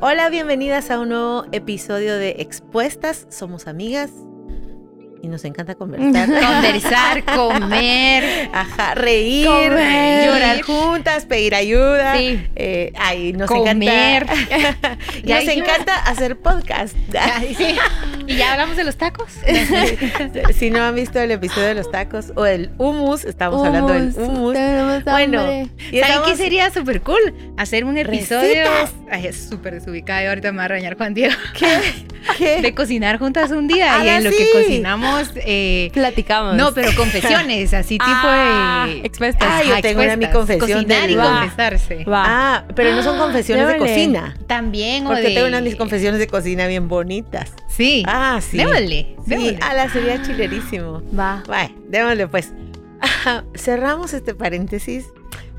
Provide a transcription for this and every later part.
Hola, bienvenidas a un nuevo episodio de Expuestas. Somos amigas y nos encanta conversar. Conversar, comer, Ajá, reír, Comer. llorar juntas, pedir ayuda. Sí. Eh, ay, nos Comer. encanta. Ya nos dijimos. encanta hacer podcast. Ay, sí. ¿Y ya hablamos de los tacos? si no han visto el episodio de los tacos o el hummus, estamos hablando del hummus. Bueno, y ¿Saben estamos- qué sería súper cool? Hacer un episodio. Recetas. Ay, es súper desubicada y ahorita me va a regañar Juan Diego. ¿Qué? ¿Qué? De cocinar juntas un día y Ah, en lo sí. que cocinamos. eh, Platicamos. no, pero confesiones, así tipo Ah, de. expuestas. Ah, yo Ajá, tengo una mi expuestas. confesión Cocinar y Va. confesarse. Va. Ah, pero no son confesiones de cocina. También, o Porque de. tengo unas mis confesiones de cocina bien bonitas. Sí. Ah, sí. Démosle. Sí, a la sería chilerísimo. Va. Bueno, démosle pues. Cerramos este paréntesis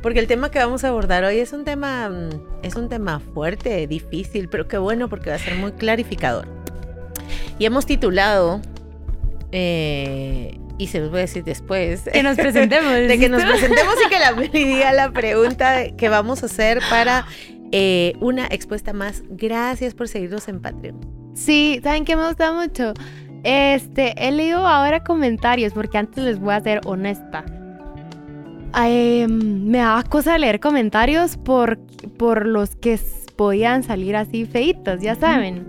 porque el tema que vamos a abordar hoy es un tema mm, es un tema fuerte, difícil, pero qué bueno porque va a ser muy clarificador. Y hemos titulado eh, y se los voy a decir después Que nos presentemos. de que nos presentemos y que la diga la pregunta que vamos a hacer para eh, una expuesta más. Gracias por seguirnos en Patreon. Sí, ¿saben qué me gusta mucho? Este, he leído ahora comentarios, porque antes les voy a ser honesta. Ay, me daba cosa leer comentarios por, por los que podían salir así feitos, ya saben.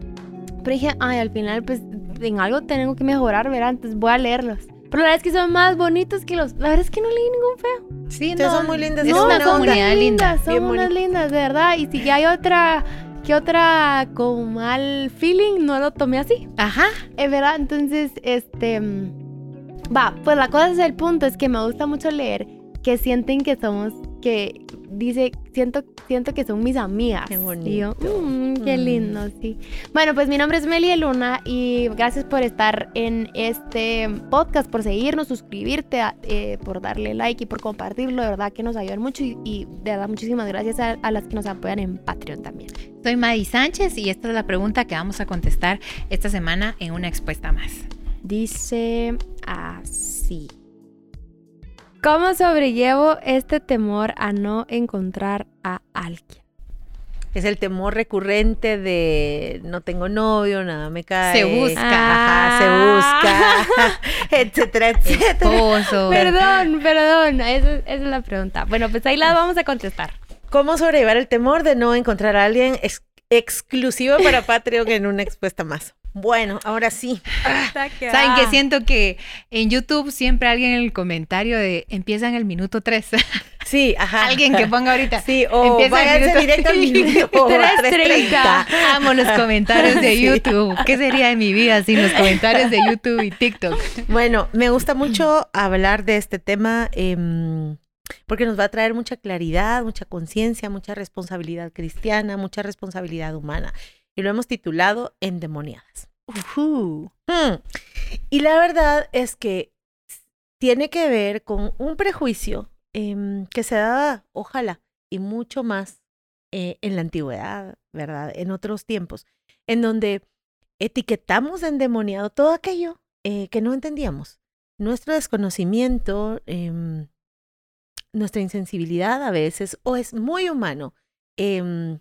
Pero dije, ay, al final, pues en algo tengo que mejorar, ¿verdad? Entonces voy a leerlos. Pero la verdad es que son más bonitos que los. La verdad es que no leí ningún feo. Sí, no, son muy lindas, Es son una onda. comunidad linda. Son bien unas bonita. lindas, de verdad. Y si ya hay otra, que otra con mal feeling, no lo tomé así. Ajá. Es verdad, entonces, este. mm, Va, pues la cosa es el punto, es que me gusta mucho leer que sienten que somos, que dice, siento, siento que son mis amigas. Qué Y yo, bonito. "Mm, qué Mm. lindo, sí. Bueno, pues mi nombre es Melia Luna y gracias por estar en este podcast, por seguirnos, suscribirte, a- eh, por darle like y por compartirlo. De verdad que nos ayudan mucho y, y de verdad muchísimas gracias a, a las que nos apoyan en Patreon también. Soy Madi Sánchez y esta es la pregunta que vamos a contestar esta semana en una expuesta más. Dice así. ¿Cómo sobrellevo este temor a no encontrar a alguien? Es el temor recurrente de no tengo novio, nada me cae. Se busca. Ajá, se busca. etcétera, etcétera. Esposo. Perdón, perdón, esa, esa es la pregunta. Bueno, pues ahí la vamos a contestar. ¿Cómo sobrellevar el temor de no encontrar a alguien ex- exclusivo para Patreon en una expuesta más? Bueno, ahora sí. ¿Saben qué? Siento que en YouTube siempre alguien en el comentario de empieza en el minuto 3. Sí, ajá. alguien que ponga ahorita. Sí, o Empieza el váyanse minuto- directo al minuto 3:30. 3:30. Amo los comentarios de Sí. YouTube. ¿Qué sería de mi vida sin los comentarios de YouTube y TikTok? Bueno, me gusta mucho hablar de este tema em, porque nos va a traer mucha claridad, mucha conciencia, mucha responsabilidad cristiana, mucha responsabilidad humana. Y lo hemos titulado Endemoniadas. Mm. Y la verdad es que tiene que ver con un prejuicio em, que se daba, ojalá, y mucho más eh, en la antigüedad, ¿verdad? En otros tiempos, en donde etiquetamos de endemoniado todo aquello eh, que no entendíamos. Nuestro desconocimiento, em, nuestra insensibilidad a veces, o es muy humano em,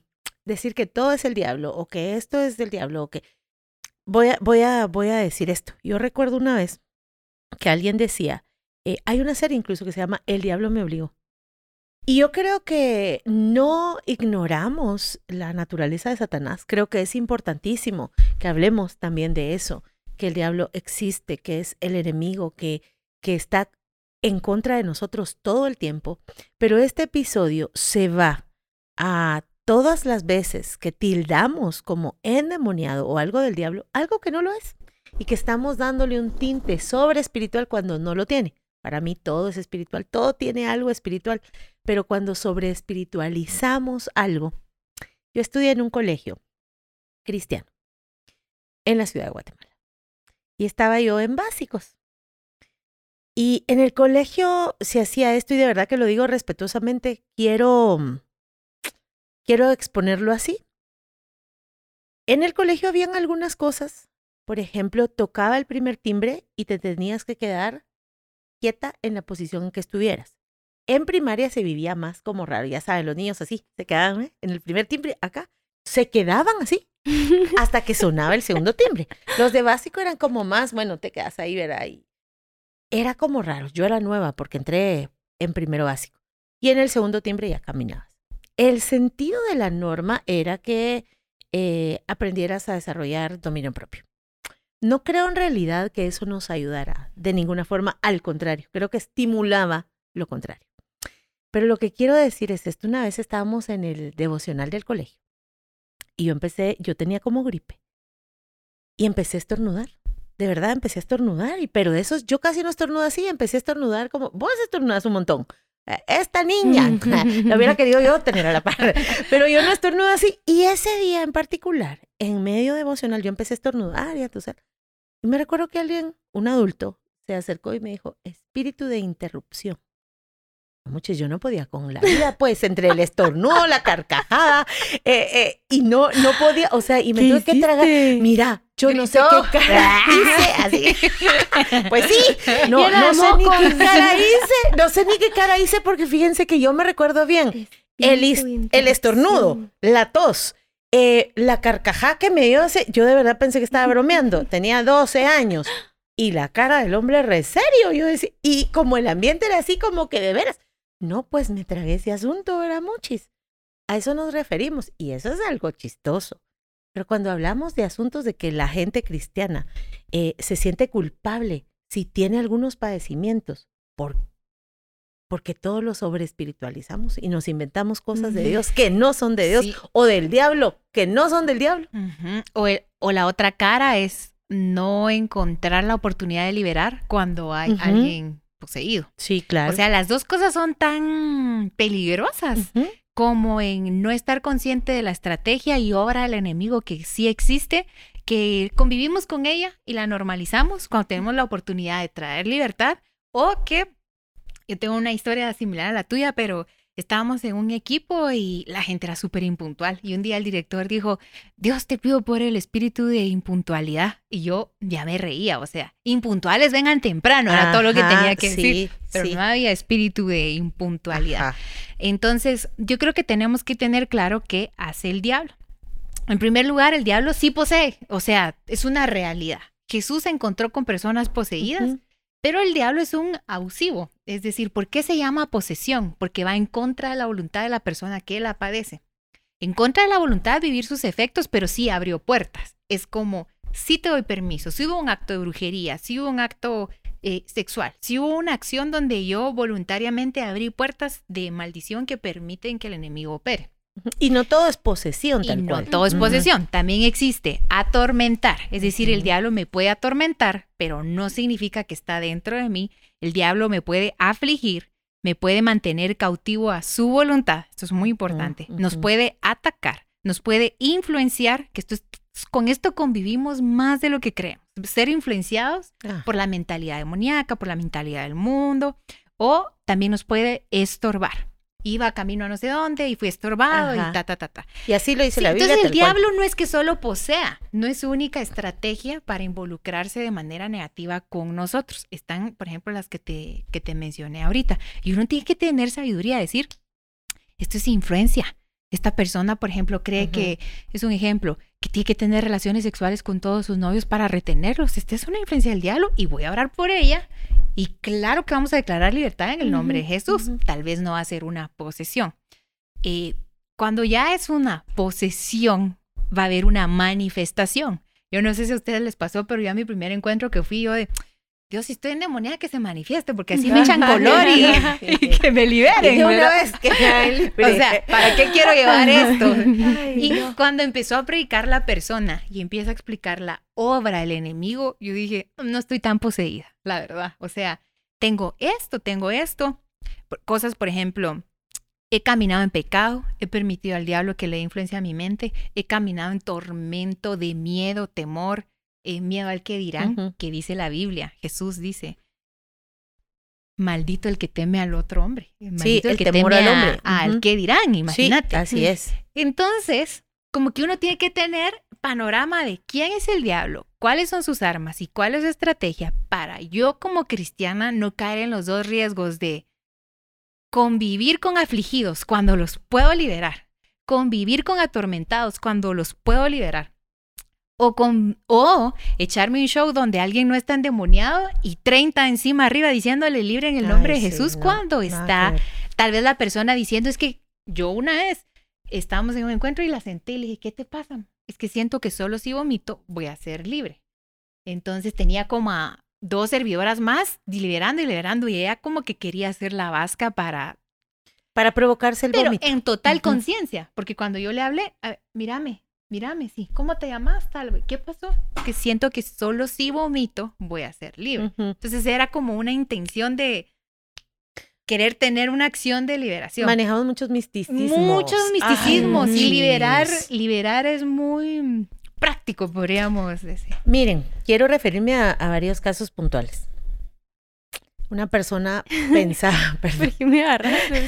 decir que todo es el diablo, o que esto es del diablo, o que... Voy a, voy a, voy a decir esto. Yo recuerdo una vez que alguien decía, eh, hay una serie incluso que se llama El diablo me obligó. Y yo creo que no ignoramos la naturaleza de Satanás. Creo que es importantísimo que hablemos también de eso, que el diablo existe, que es el enemigo, que, que está en contra de nosotros todo el tiempo. Pero este episodio se va a todas las veces que tildamos como endemoniado o algo del diablo, algo que no lo es, y que estamos dándole un tinte sobre espiritual cuando no lo tiene. Para mí todo es espiritual, todo tiene algo espiritual, pero cuando sobre espiritualizamos algo, yo estudié en un colegio cristiano en la ciudad de Guatemala y estaba yo en básicos. Y en el colegio se hacía esto y de verdad que lo digo respetuosamente, quiero quiero exponerlo así. En el colegio habían algunas cosas, por ejemplo, tocaba el primer timbre y te tenías que quedar quieta en la posición en que estuvieras. En primaria se vivía más como raro, ya saben, los niños así, se quedaban ¿eh? en el primer timbre acá, se quedaban así hasta que sonaba el segundo timbre. Los de básico eran como más, bueno, te quedas ahí, ¿verdad? Y era como raro. Yo era nueva porque entré en primero básico y en el segundo timbre ya caminabas. El sentido de la norma era que eh, aprendieras a desarrollar dominio propio. No creo en realidad que eso nos ayudara de ninguna forma, al contrario, creo que estimulaba lo contrario. Pero lo que quiero decir es esto, una vez estábamos en el devocional del colegio y yo empecé, yo tenía como gripe y empecé a estornudar. De verdad, empecé a estornudar, y, pero de esos yo casi no estornudo así, empecé a estornudar como, vos estornudas un montón. Esta niña, lo hubiera querido yo tener a la par, pero yo no estornudo así. Y ese día en particular, en medio devocional, yo empecé a estornudar y a toser. Y me recuerdo que alguien, un adulto, se acercó y me dijo, espíritu de interrupción. Muchos, yo no podía con la vida, pues, entre el estornudo, la carcajada, eh, eh, y no, no podía, o sea, y me tuve que tragar. Mira, yo no sé qué cara hice, así. Pues sí, no, no sé ni qué cara hice, no sé ni qué cara hice, porque fíjense que yo me recuerdo bien. El, el estornudo, la tos, eh, la carcajada que me dio, yo de verdad pensé que estaba bromeando. Tenía 12 años. Y la cara del hombre re serio. Yo decía, y como el ambiente era así como que de veras. No, pues me tragué ese asunto, era muchis. A eso nos referimos y eso es algo chistoso. Pero cuando hablamos de asuntos de que la gente cristiana eh, se siente culpable si tiene algunos padecimientos, ¿por porque todos lo sobreespiritualizamos y nos inventamos cosas de Dios que no son de Dios o del diablo que no son del diablo. o, o, la otra cara es no encontrar la oportunidad de liberar cuando hay alguien poseído. Sí, claro. O sea, las dos cosas son tan peligrosas como en no estar consciente de la estrategia y obra del enemigo que sí existe, que convivimos con ella y la normalizamos cuando tenemos la oportunidad de traer libertad o que yo tengo una historia similar a la tuya, pero estábamos en un equipo y la gente era súper impuntual. Y un día el director dijo, Dios te pido por el espíritu de impuntualidad. Y yo ya me reía, o sea, impuntuales vengan temprano, era todo lo que tenía que decir. Pero no había espíritu de impuntualidad. Entonces, yo creo que tenemos que tener claro qué hace el diablo. En primer lugar, el diablo sí posee, o sea, es una realidad. Jesús se encontró con personas poseídas. Pero el diablo es un abusivo, es decir, ¿por qué se llama posesión? Porque va en contra de la voluntad de la persona que la padece. En contra de la voluntad de vivir sus efectos, pero sí abrió puertas. Es como, si te doy permiso, si hubo un acto de brujería, si hubo un acto eh, sexual, si hubo una acción donde yo voluntariamente abrí puertas de maldición que permiten que el enemigo opere. Y no todo es posesión, tal no todo es posesión. También existe atormentar. Es decir, el diablo me puede atormentar, pero no significa que está dentro de mí. El diablo me puede afligir, me puede mantener cautivo a su voluntad. Esto es muy importante. Nos puede atacar, nos puede influenciar, que esto con esto convivimos más de lo que creemos. Ser influenciados ah. por la mentalidad demoníaca, por la mentalidad del mundo, o también nos puede estorbar iba camino a no sé dónde y fui estorbado y ta, ta, ta, ta. Y así lo dice la Biblia. Entonces el diablo no es que solo posea, no es su única estrategia para involucrarse de manera negativa con nosotros. Están, por ejemplo, las que te, que te mencioné ahorita. Y uno tiene que tener sabiduría, decir, esto es influencia. Esta persona, por ejemplo, cree que es un ejemplo, que tiene que tener relaciones sexuales con todos sus novios para retenerlos. Esta es una influencia del diablo y voy a orar por ella y claro que vamos a declarar libertad en el nombre de Jesús. Tal vez no va a ser una posesión. Eh, cuando ya es una posesión, va a haber una manifestación. Yo no sé si a ustedes les pasó, pero ya mi primer encuentro que fui yo de, Dios, si estoy endemoniada, que se manifieste, porque así me echan color y, que me liberen. una vez que o sea, ¿para qué quiero llevar esto? y cuando empezó a predicar la persona y empieza a explicar la obra del enemigo, yo dije, no estoy tan poseída, la verdad. O sea, tengo esto, tengo esto. Cosas, por ejemplo, he caminado en pecado, he permitido al diablo que le influencia a mi mente, he caminado en tormento de miedo, temor, eh, miedo al que dirán, que dice la Biblia. Jesús dice, maldito el que teme al otro hombre. Maldito el, que teme al hombre. al que dirán, imagínate. así es. Entonces, como que uno tiene que tener panorama de quién es el diablo, cuáles son sus armas y cuál es su estrategia para yo como cristiana no caer en los dos riesgos de convivir con afligidos cuando los puedo liberar convivir con atormentados cuando los puedo liberar. O, con, o echarme un show donde alguien no está endemoniado y 30 encima arriba diciéndole libre en el nombre Ay, de sí, Jesús no, cuando está tal vez la persona diciendo es que yo una vez estábamos en un encuentro y la senté y le dije, ¿qué te pasa? Es que siento que solo si vomito voy a ser libre. Entonces tenía como a dos servidoras más liberando y liberando y ella como que quería hacer la vasca para... Para provocarse el Pero vómito. en total conciencia, porque cuando yo le hablé, a ver, mírame, mírame, sí, ¿cómo te llamas tal vez? ¿Qué pasó? Que siento que solo si vomito voy a ser libre. Ujú. Entonces era como una intención de querer tener una acción de liberación. Manejamos muchos misticismos. Muchos misticismos Ay, y liberar, liberar es muy práctico, podríamos decir. Miren, quiero referirme a, a varios casos puntuales. Una persona pensaba, perdón,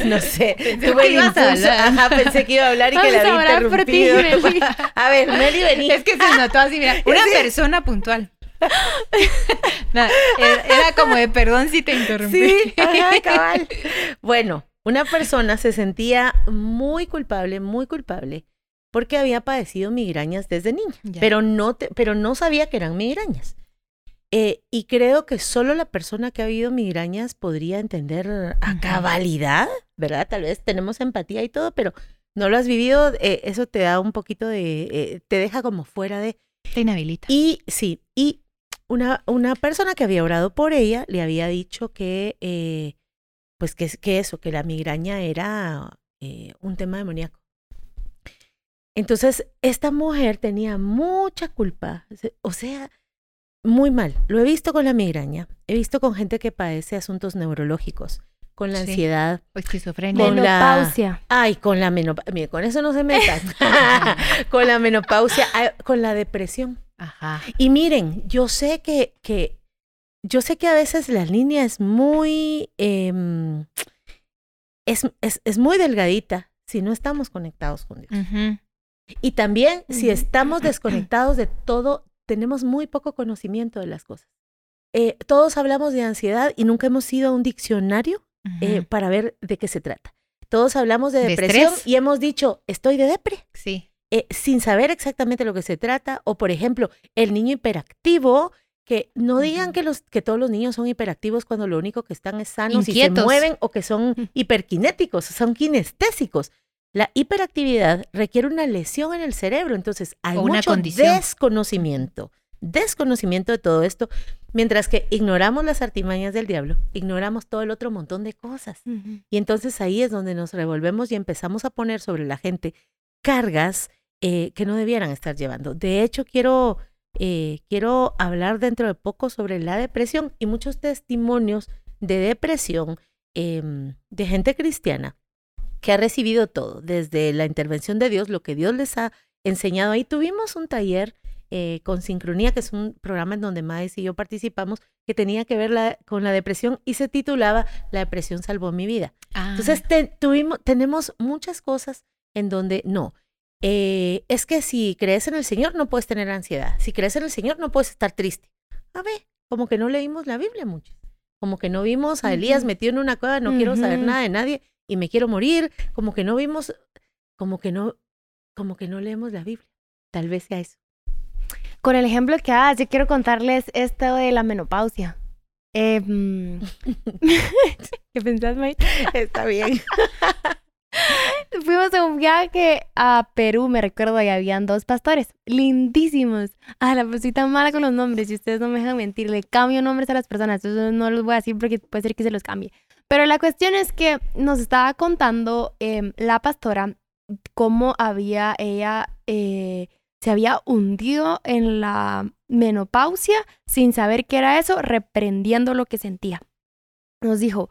no sé, Pensé tuve que ibas a impulso, hablar. ajá, pensé que iba a hablar y que la había ti, interrumpido. Meli. A ver, Meli, vení. Es que se notó así, mira, una persona puntual. Nada, era, era como de perdón si te interrumpí. Sí, ajá, cabal. Bueno, una persona se sentía muy culpable, muy culpable, porque había padecido migrañas desde niña, Ya. pero no, te- pero no sabía que eran migrañas. Eh, y creo que solo la persona que ha vivido migrañas podría entender a cabalidad, ¿verdad? Tal vez tenemos empatía y todo, pero no lo has vivido, eh, eso te da un poquito de, eh, te deja como fuera de... Te inhabilita. Y sí, y una, una persona que había orado por ella le había dicho que, pues que, que eso, que la migraña era un tema demoníaco. Entonces, esta mujer tenía mucha culpa, o sea, muy mal. Lo he visto con la migraña, he visto con gente que padece asuntos neurológicos, con la Sí. ansiedad, O esquizofrenia. Con la- Menopausia. Ay, con la menopausia. Mire, con eso no se metan. con la menopausia, con la depresión. Ajá. Y miren, yo sé que, que yo sé que a veces la línea es muy em, es, es, es muy delgadita si no estamos conectados con Dios. Y también si estamos desconectados de todo, tenemos muy poco conocimiento de las cosas. Eh, todos hablamos de ansiedad y nunca hemos ido a un diccionario eh, Ujú. para ver de qué se trata. Todos hablamos de De depresión estrés. y hemos dicho, estoy de depre Sí. eh, sin saber exactamente lo que se trata, o por ejemplo, el niño hiperactivo, que no digan Ujú. que, los, que todos los niños son hiperactivos cuando lo único que están es sanos y Inquietos. se mueven o que son hiperkinéticos, son kinestésicos. La hiperactividad requiere una lesión en el cerebro, entonces hay O una mucho condición. desconocimiento, desconocimiento de todo esto, mientras que ignoramos las artimañas del diablo, ignoramos todo el otro montón de cosas. Y entonces ahí es donde nos revolvemos y empezamos a poner sobre la gente cargas eh, que no debieran estar llevando. De hecho, quiero, eh, quiero hablar dentro de poco sobre la depresión y muchos testimonios de depresión em, de gente cristiana que ha recibido todo, desde la intervención de Dios, lo que Dios les ha enseñado. Ahí tuvimos un taller eh, con Sincronía, que es un programa en donde Maes y yo participamos, que tenía que ver la- con la depresión y se titulaba La depresión salvó mi vida. Ah, Entonces te- tuvimos, tenemos muchas cosas en donde no. eh, es que si crees en el Señor no puedes tener ansiedad. Si crees en el Señor no puedes estar triste. A ver, como que no leímos la Biblia mucho. Como que no vimos a Elías Ujú. metido en una cueva, no quiero saber nada de nadie y me quiero morir. Como que no vimos, como que no, como que no leemos la Biblia. Tal vez sea eso. Con el ejemplo que das, yo quiero contarles esto de la menopausia. Em, ¿Qué pensás, Mike? Está bien. Fuimos a un viaje a Perú, me recuerdo, y habían dos pastores, lindísimos. Ah, la tan mala con los nombres, y ustedes no me dejan mentir, le cambio nombres a las personas, entonces no los voy a decir porque puede ser que se los cambie. Pero la cuestión es que nos estaba contando em, la pastora cómo había ella, eh, se había hundido en la menopausia sin saber qué era eso, reprendiendo lo que sentía. Nos dijo,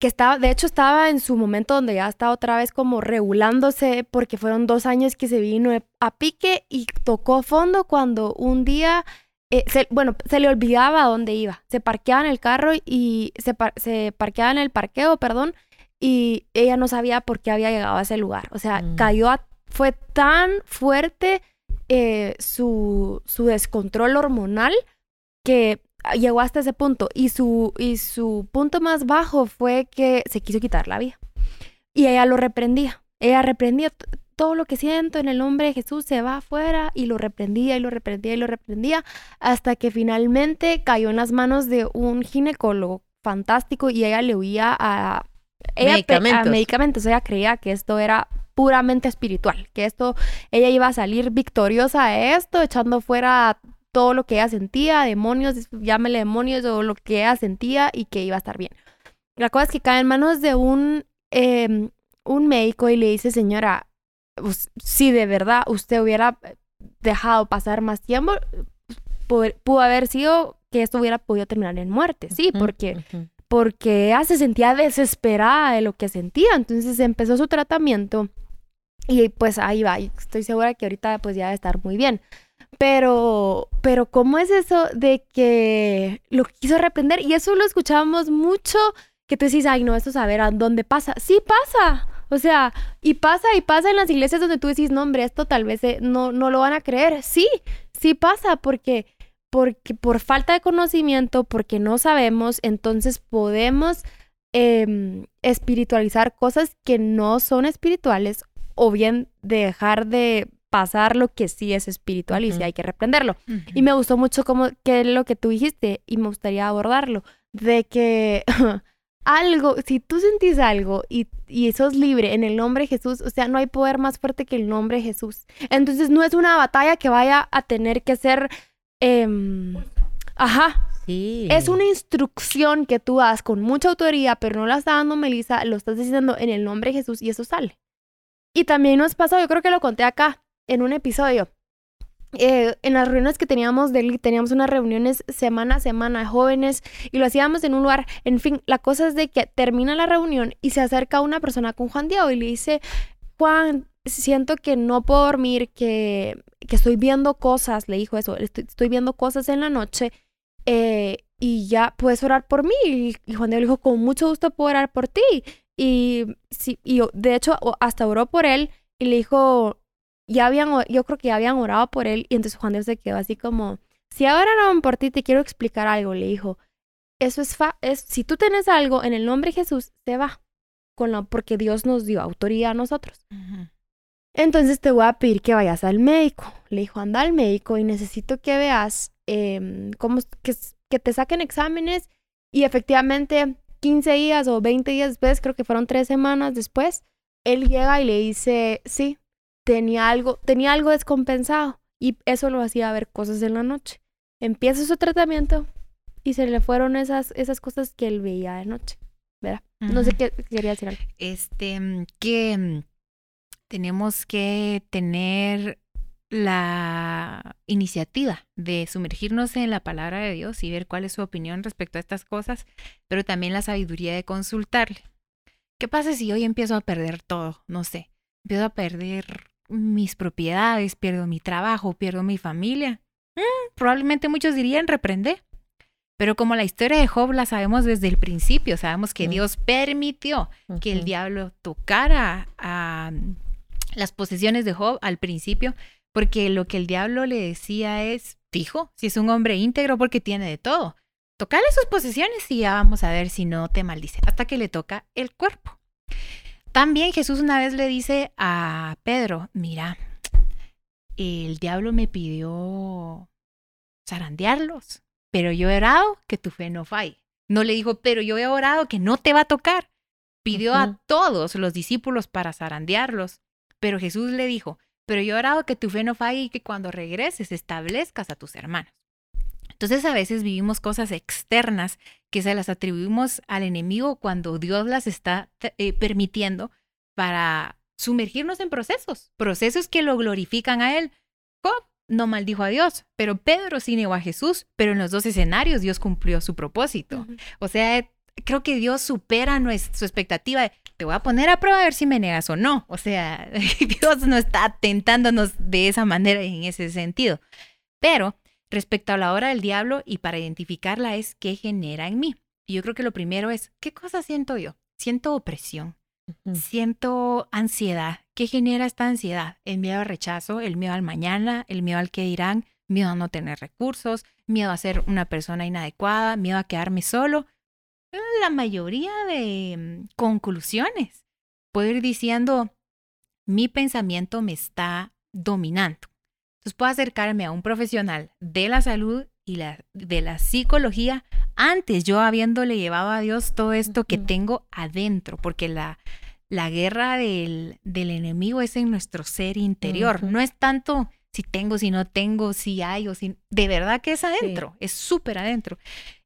que estaba, de hecho estaba en su momento donde ya estaba otra vez como regulándose porque fueron dos años que se vino a pique y tocó fondo cuando un día, eh, se- bueno, se le olvidaba a dónde iba. Se parqueaba en el carro y se, par- se parqueaba en el parqueo, perdón, y ella no sabía por qué había llegado a ese lugar. O sea, Mm. cayó, a- fue tan fuerte eh, su, su descontrol hormonal que llegó hasta ese punto y su, y su punto más bajo fue que se quiso quitar la vida. Y ella lo reprendía. Ella reprendía todo lo que siento en el nombre de Jesús se va afuera y lo reprendía y lo reprendía y lo reprendía hasta que finalmente cayó en las manos de un ginecólogo fantástico y ella le huía a, medicamentos. a medicamentos. Ella creía que esto era puramente espiritual, que esto, ella iba a salir victoriosa de esto, echando fuera todo lo que ella sentía, demonios, llámele demonios o lo que ella sentía y que iba a estar bien. La cosa es que cae en manos de un, em, un médico y le dice, señora, si de verdad usted hubiera dejado pasar más tiempo, pudo, haber sido que esto hubiera podido terminar en muerte, sí, porque, porque ella se sentía desesperada de lo que sentía, entonces empezó su tratamiento y pues ahí va, estoy segura que ahorita pues ya debe estar muy bien. Pero, pero ¿cómo es eso de que lo quiso reprender? Y eso lo escuchábamos mucho, que tú dices, ay, no, esto saber a dónde pasa. Sí pasa, o sea, y pasa y pasa en las iglesias donde tú decís, no, hombre, esto tal vez eh, no, no lo van a creer. Sí, sí pasa porque, porque por falta de conocimiento, porque no sabemos, entonces podemos em, espiritualizar cosas que no son espirituales o bien dejar de pasar lo que sí es espiritual y sí hay que reprenderlo. Y me gustó mucho como que lo que tú dijiste y me gustaría abordarlo, de que algo, si tú sentís algo y, y sos libre en el nombre de Jesús, o sea, no hay poder más fuerte que el nombre de Jesús. Entonces no es una batalla que vaya a tener que ser... Em, ajá. Sí. Es una instrucción que tú das con mucha autoridad, pero no la está dando Melissa, lo estás diciendo en el nombre de Jesús y eso sale. Y también nos pasó, yo creo que lo conté acá en un episodio. Eh, en las reuniones que teníamos teníamos unas reuniones semana a semana de jóvenes y lo hacíamos en un lugar. En fin, la cosa es de que termina la reunión y se acerca una persona con Juan Diego y le dice, Juan, siento que no puedo dormir, que, que estoy viendo cosas, le dijo eso, estoy, viendo cosas en la noche eh, y ya puedes orar por mí. Y, Juan Diego le dijo, con mucho gusto puedo orar por ti. Y, sí, y de hecho hasta oró por él y le dijo, ya habían, yo creo que ya habían orado por él y entonces Juan Dios se quedó así como, si ahora oraron por ti, te quiero explicar algo, le dijo. Eso es, fa es si tú tienes algo en el nombre de Jesús, se va, con lo, porque Dios nos dio autoridad a nosotros. Entonces te voy a pedir que vayas al médico. Le dijo, anda al médico y necesito que veas eh, cómo, que, que te saquen exámenes y efectivamente 15 días o 20 días después, creo que fueron tres semanas después, él llega y le dice, sí, tenía algo, tenía algo descompensado y eso lo hacía ver cosas en la noche. Empieza su tratamiento y se le fueron esas, esas cosas que él veía de noche. ¿Verdad? No sé qué quería decir algo. Este, que mm, tenemos que tener la iniciativa de sumergirnos en la palabra de Dios y ver cuál es su opinión respecto a estas cosas, pero también la sabiduría de consultarle. ¿Qué pasa si hoy empiezo a perder todo? No sé, empiezo a perder mis propiedades, pierdo mi trabajo, pierdo mi familia. Mm, probablemente muchos dirían reprender. Pero como la historia de Job la sabemos desde el principio, sabemos que Dios permitió que el diablo tocara a las posesiones de Job al principio, porque lo que el diablo le decía es, fijo, si es un hombre íntegro porque tiene de todo, tocale sus posesiones y ya vamos a ver si no te maldice, hasta que le toca el cuerpo. También Jesús una vez le dice a Pedro, mira, el diablo me pidió zarandearlos, pero yo he orado que tu fe no falle. No le dijo, pero yo he orado que no te va a tocar. Pidió a todos los discípulos para zarandearlos, pero Jesús le dijo, pero yo he orado que tu fe no falle y que cuando regreses establezcas a tus hermanos. Entonces a veces vivimos cosas externas que se las atribuimos al enemigo cuando Dios las está eh, permitiendo para sumergirnos en procesos, procesos que lo glorifican a Él. Job no maldijo a Dios, pero Pedro sí negó a Jesús, pero en los dos escenarios Dios cumplió su propósito. O sea, creo que Dios supera nuestra, su expectativa de, te voy a poner a prueba a ver si me negas o no. O sea, Dios no está tentándonos de esa manera en ese sentido. Pero respecto a la hora del diablo y para identificarla es qué genera en mí. Y yo creo que lo primero es, ¿qué cosa siento yo? Siento opresión, siento ansiedad. ¿Qué genera esta ansiedad? El miedo al rechazo, el miedo al mañana, el miedo al que dirán, miedo a no tener recursos, miedo a ser una persona inadecuada, miedo a quedarme solo. La mayoría de mm, conclusiones. Puedo ir diciendo, mi pensamiento me está dominando. Entonces puedo acercarme a un profesional de la salud y la, de la psicología antes yo habiéndole llevado a Dios todo esto que tengo adentro, porque la, la guerra del, del, enemigo es en nuestro ser interior, no es tanto si tengo, si no tengo, si hay o si... De verdad que es adentro, es súper adentro.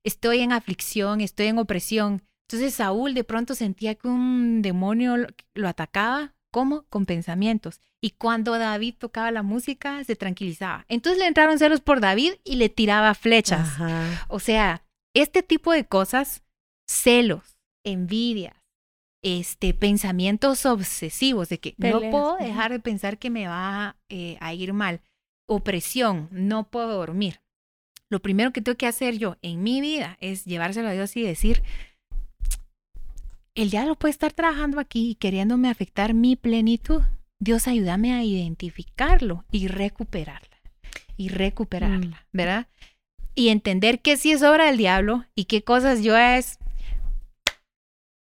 Estoy en aflicción, estoy en opresión. Entonces Saúl de pronto sentía que un demonio lo, atacaba, ¿cómo? Con pensamientos. Y cuando David tocaba la música, se tranquilizaba. Entonces le entraron celos por David y le tiraba flechas. O sea, este tipo de cosas, celos, envidias, este, pensamientos obsesivos de que no puedo dejar de pensar que me va eh, a ir mal, opresión, no puedo dormir. Lo primero que tengo que hacer yo en mi vida es llevárselo a Dios y decir, el diablo puede estar trabajando aquí y queriéndome afectar mi plenitud. Dios ayúdame a identificarlo y recuperarla. Y recuperarla, mm. ¿verdad? Y entender que sí es obra del diablo y qué cosas yo es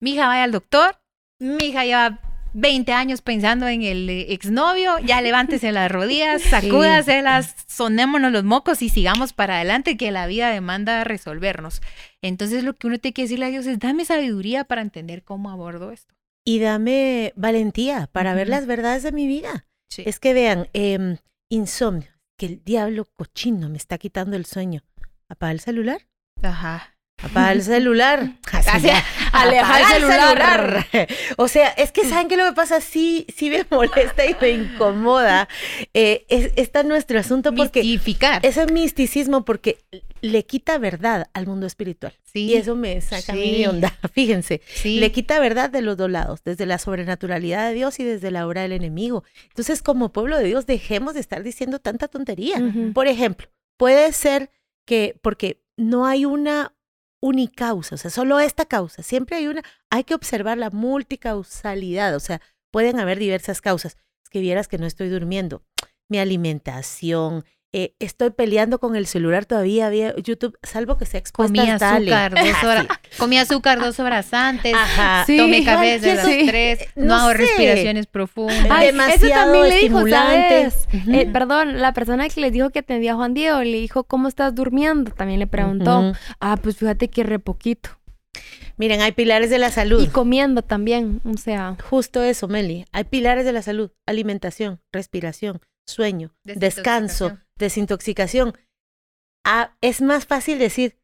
mi hija vaya al doctor, mi hija lleva 20 años pensando en el eh, exnovio, ya levántese las rodillas, sacúdaselas, sonémonos los mocos y sigamos para adelante que la vida demanda resolvernos. Entonces lo que uno tiene que decirle a Dios es, dame sabiduría para entender cómo abordo esto. Y dame valentía para ver las verdades de mi vida. Es que vean, em, insomnio, que el diablo cochino me está quitando el sueño. Apaga el celular. Ajá. Apaga el celular. Aleja el celular. O sea, es que ¿saben qué lo que pasa? Sí, sí me molesta y me incomoda. Eh, es, está nuestro asunto porque... Mistificar. Ese misticismo porque le quita verdad al mundo espiritual. Sí. Y eso me saca mi onda. Fíjense. Le quita verdad de los dos lados, desde la sobrenaturalidad de Dios y desde la obra del enemigo. Entonces, como pueblo de Dios, dejemos de estar diciendo tanta tontería. Por ejemplo, puede ser que, porque no hay una unicausa, o sea, solo esta causa. Siempre hay una, hay que observar la multicausalidad, o sea, pueden haber diversas causas. Es que vieras que no estoy durmiendo. Mi alimentación, eh, estoy peleando con el celular todavía, había YouTube, salvo que sea expuesta Comí azúcar, dos horas, comí azúcar dos horas antes, Ajá. Sí, tomé café de las tres, no, hago respiraciones profundas. Ay, demasiado eso también le dijo, perdón, la persona que les dijo que atendía a Juan Diego, le dijo, ¿cómo estás durmiendo? También le preguntó. Ah, pues fíjate que re poquito. Miren, hay pilares de la salud. Y comiendo también, o sea. Justo eso, Meli. Hay pilares de la salud. Alimentación, respiración, sueño, descanso, desintoxicación. Ah, es más fácil decir,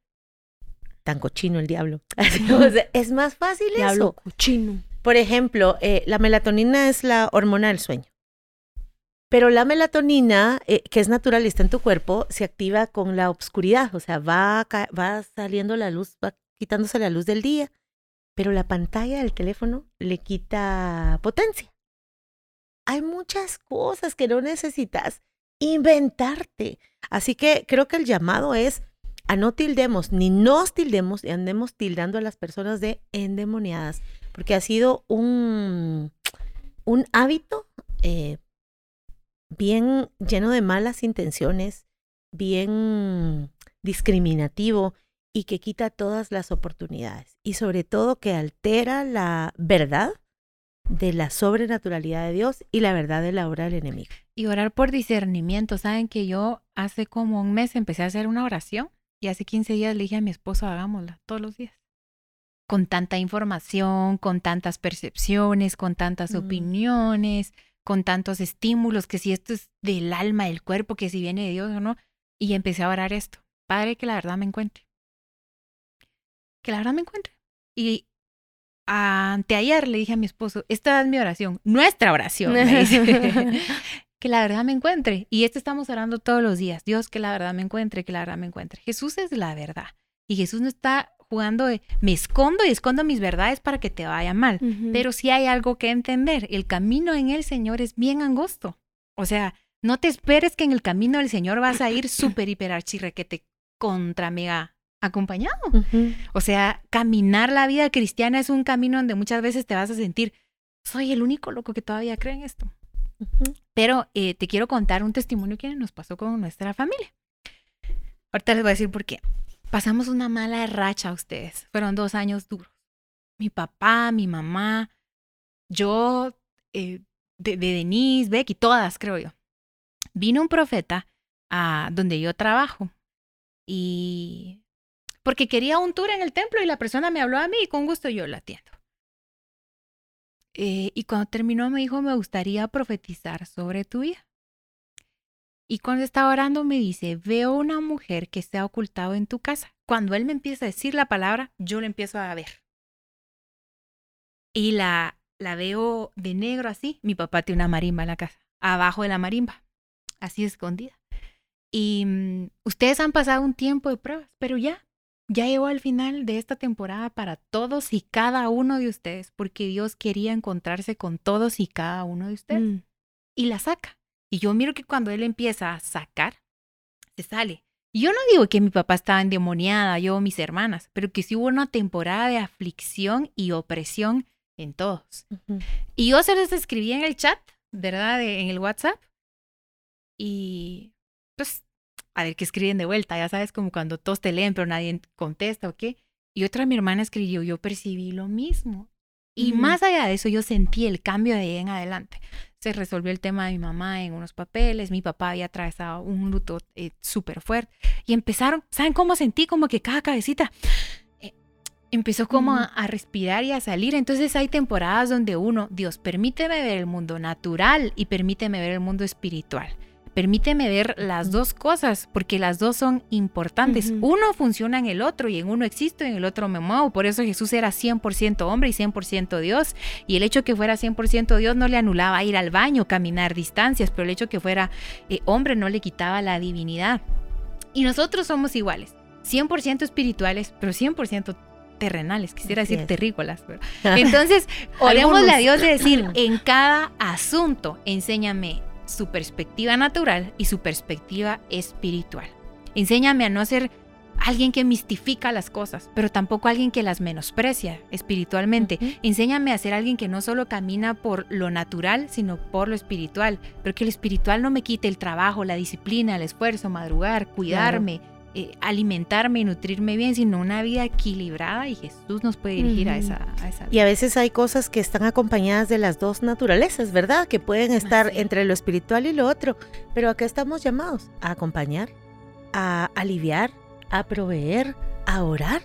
tan cochino el diablo. es más fácil diablo cochino. Por ejemplo, eh, la melatonina es la hormona del sueño. Pero la melatonina, eh, que es natural y está en tu cuerpo, se activa con la oscuridad. O sea, va, va saliendo la luz, va quitándose la luz del día. Pero la pantalla del teléfono le quita potencia. Hay muchas cosas que no necesitas inventarte. Así que creo que el llamado es a no tildemos, ni nos tildemos y andemos tildando a las personas de endemoniadas, porque ha sido un, un hábito eh, bien lleno de malas intenciones, bien discriminativo y que quita todas las oportunidades y sobre todo que altera la verdad de la sobrenaturalidad de Dios y la verdad de la obra del enemigo. Y orar por discernimiento. Saben que yo hace como un mes empecé a hacer una oración y hace 15 días le dije a mi esposo, hagámosla todos los días. Con tanta información, con tantas percepciones, con tantas mm. opiniones, con tantos estímulos, que si esto es del alma, del cuerpo, que si viene de Dios o no. Y empecé a orar esto. Padre, que la verdad me encuentre. Que la verdad me encuentre. Y anteayer le dije a mi esposo, esta es mi oración, nuestra oración, que la verdad me encuentre. Y esto estamos orando todos los días. Dios, que la verdad me encuentre, que la verdad me encuentre. Jesús es la verdad. Y Jesús no está jugando de, me escondo y escondo mis verdades para que te vaya mal. Pero sí hay algo que entender. El camino en el Señor es bien angosto. O sea, no te esperes que en el camino del Señor vas a ir súper, hiper, archirrequete contra mega acompañado. O sea, caminar la vida cristiana es un camino donde muchas veces te vas a sentir, soy el único loco que todavía cree en esto. Pero eh, te quiero contar un testimonio que nos pasó con nuestra familia. Ahorita les voy a decir por qué. Pasamos una mala racha a ustedes. Fueron dos años duros. Mi papá, mi mamá, yo, eh, de, de Denise, Becky, todas, creo yo. Vino un profeta a donde yo trabajo y porque quería un tour en el templo y la persona me habló a mí y con gusto yo la atiendo. Eh, y cuando terminó me dijo, me gustaría profetizar sobre tu vida. Y cuando estaba orando me dice, veo una mujer que se ha ocultado en tu casa. Cuando él me empieza a decir la palabra, yo la empiezo a ver. Y la, la veo de negro así. Mi papá tiene una marimba en la casa, abajo de la marimba, así escondida. Y mm, ustedes han pasado un tiempo de pruebas, pero ya, ya llegó al final de esta temporada para todos y cada uno de ustedes, porque Dios quería encontrarse con todos y cada uno de ustedes. Mm. Y la saca. Y yo miro que cuando él empieza a sacar, se sale. Y yo no digo que mi papá estaba endemoniada, yo o mis hermanas, pero que sí hubo una temporada de aflicción y opresión en todos. Y yo se los escribí en el chat, ¿verdad? De- en el WhatsApp. Y pues, a ver qué escriben de vuelta, ya sabes, como cuando todos te leen, pero nadie contesta o qué. Y otra mi hermana escribió, yo percibí lo mismo. Y más allá de eso, yo sentí el cambio de ahí en adelante. Se resolvió el tema de mi mamá en unos papeles, mi papá había atravesado un luto eh, súper fuerte. Y empezaron, ¿saben cómo sentí? Como que cada cabecita eh, empezó como a, a respirar y a salir. Entonces hay temporadas donde uno, Dios, permíteme ver el mundo natural y permíteme ver el mundo espiritual. Permíteme ver las dos cosas, porque las dos son importantes. Uno funciona en el otro y en uno existo y en el otro me muevo. Por eso Jesús era 100% hombre y 100% Dios. Y el hecho que fuera 100% Dios no le anulaba ir al baño, caminar distancias, pero el hecho que fuera eh, hombre no le quitaba la divinidad. Y nosotros somos iguales, 100% espirituales, pero 100% terrenales, quisiera Así decir es. terrícolas. pero- Entonces, orémosle a Dios de decir, en cada asunto, enséñame su perspectiva natural y su perspectiva espiritual. Enséñame a no ser alguien que mistifica las cosas, pero tampoco alguien que las menosprecia espiritualmente. Ujú. Enséñame a ser alguien que no solo camina por lo natural, sino por lo espiritual, pero que lo espiritual no me quite el trabajo, la disciplina, el esfuerzo, madrugar, cuidarme, eh, alimentarme y nutrirme bien, sino una vida equilibrada y Jesús nos puede dirigir a esa, a esa Y vida. a veces hay cosas que están acompañadas de las dos naturalezas, ¿verdad? Que pueden estar Así entre lo espiritual y lo otro. Pero acá estamos llamados a acompañar, a aliviar, a proveer, a orar.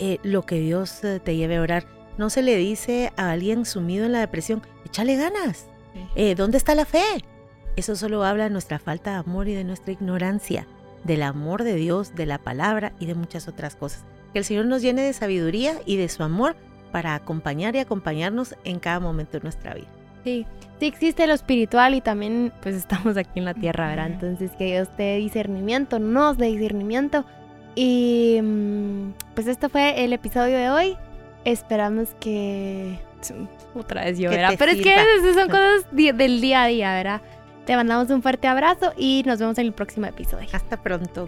eh, lo que Dios eh, te lleve a orar. No se le dice a alguien sumido en la depresión, échale ganas. Eh, ¿Dónde está la fe? Eso solo habla de nuestra falta de amor y de nuestra ignorancia, del amor de Dios, de la palabra y de muchas otras cosas. Que el Señor nos llene de sabiduría y de su amor para acompañar y acompañarnos en cada momento de nuestra vida. Sí, sí existe lo espiritual y también pues estamos aquí en la tierra, ¿verdad? Entonces que Dios te dé discernimiento, nos dé discernimiento. Y mm, pues este fue el episodio de hoy. Esperamos que... Otra vez yo, ¿verdad? Pero es que sirva. son cosas del día a día, ¿verdad? Te mandamos un fuerte abrazo y nos vemos en el próximo episodio. Hasta pronto.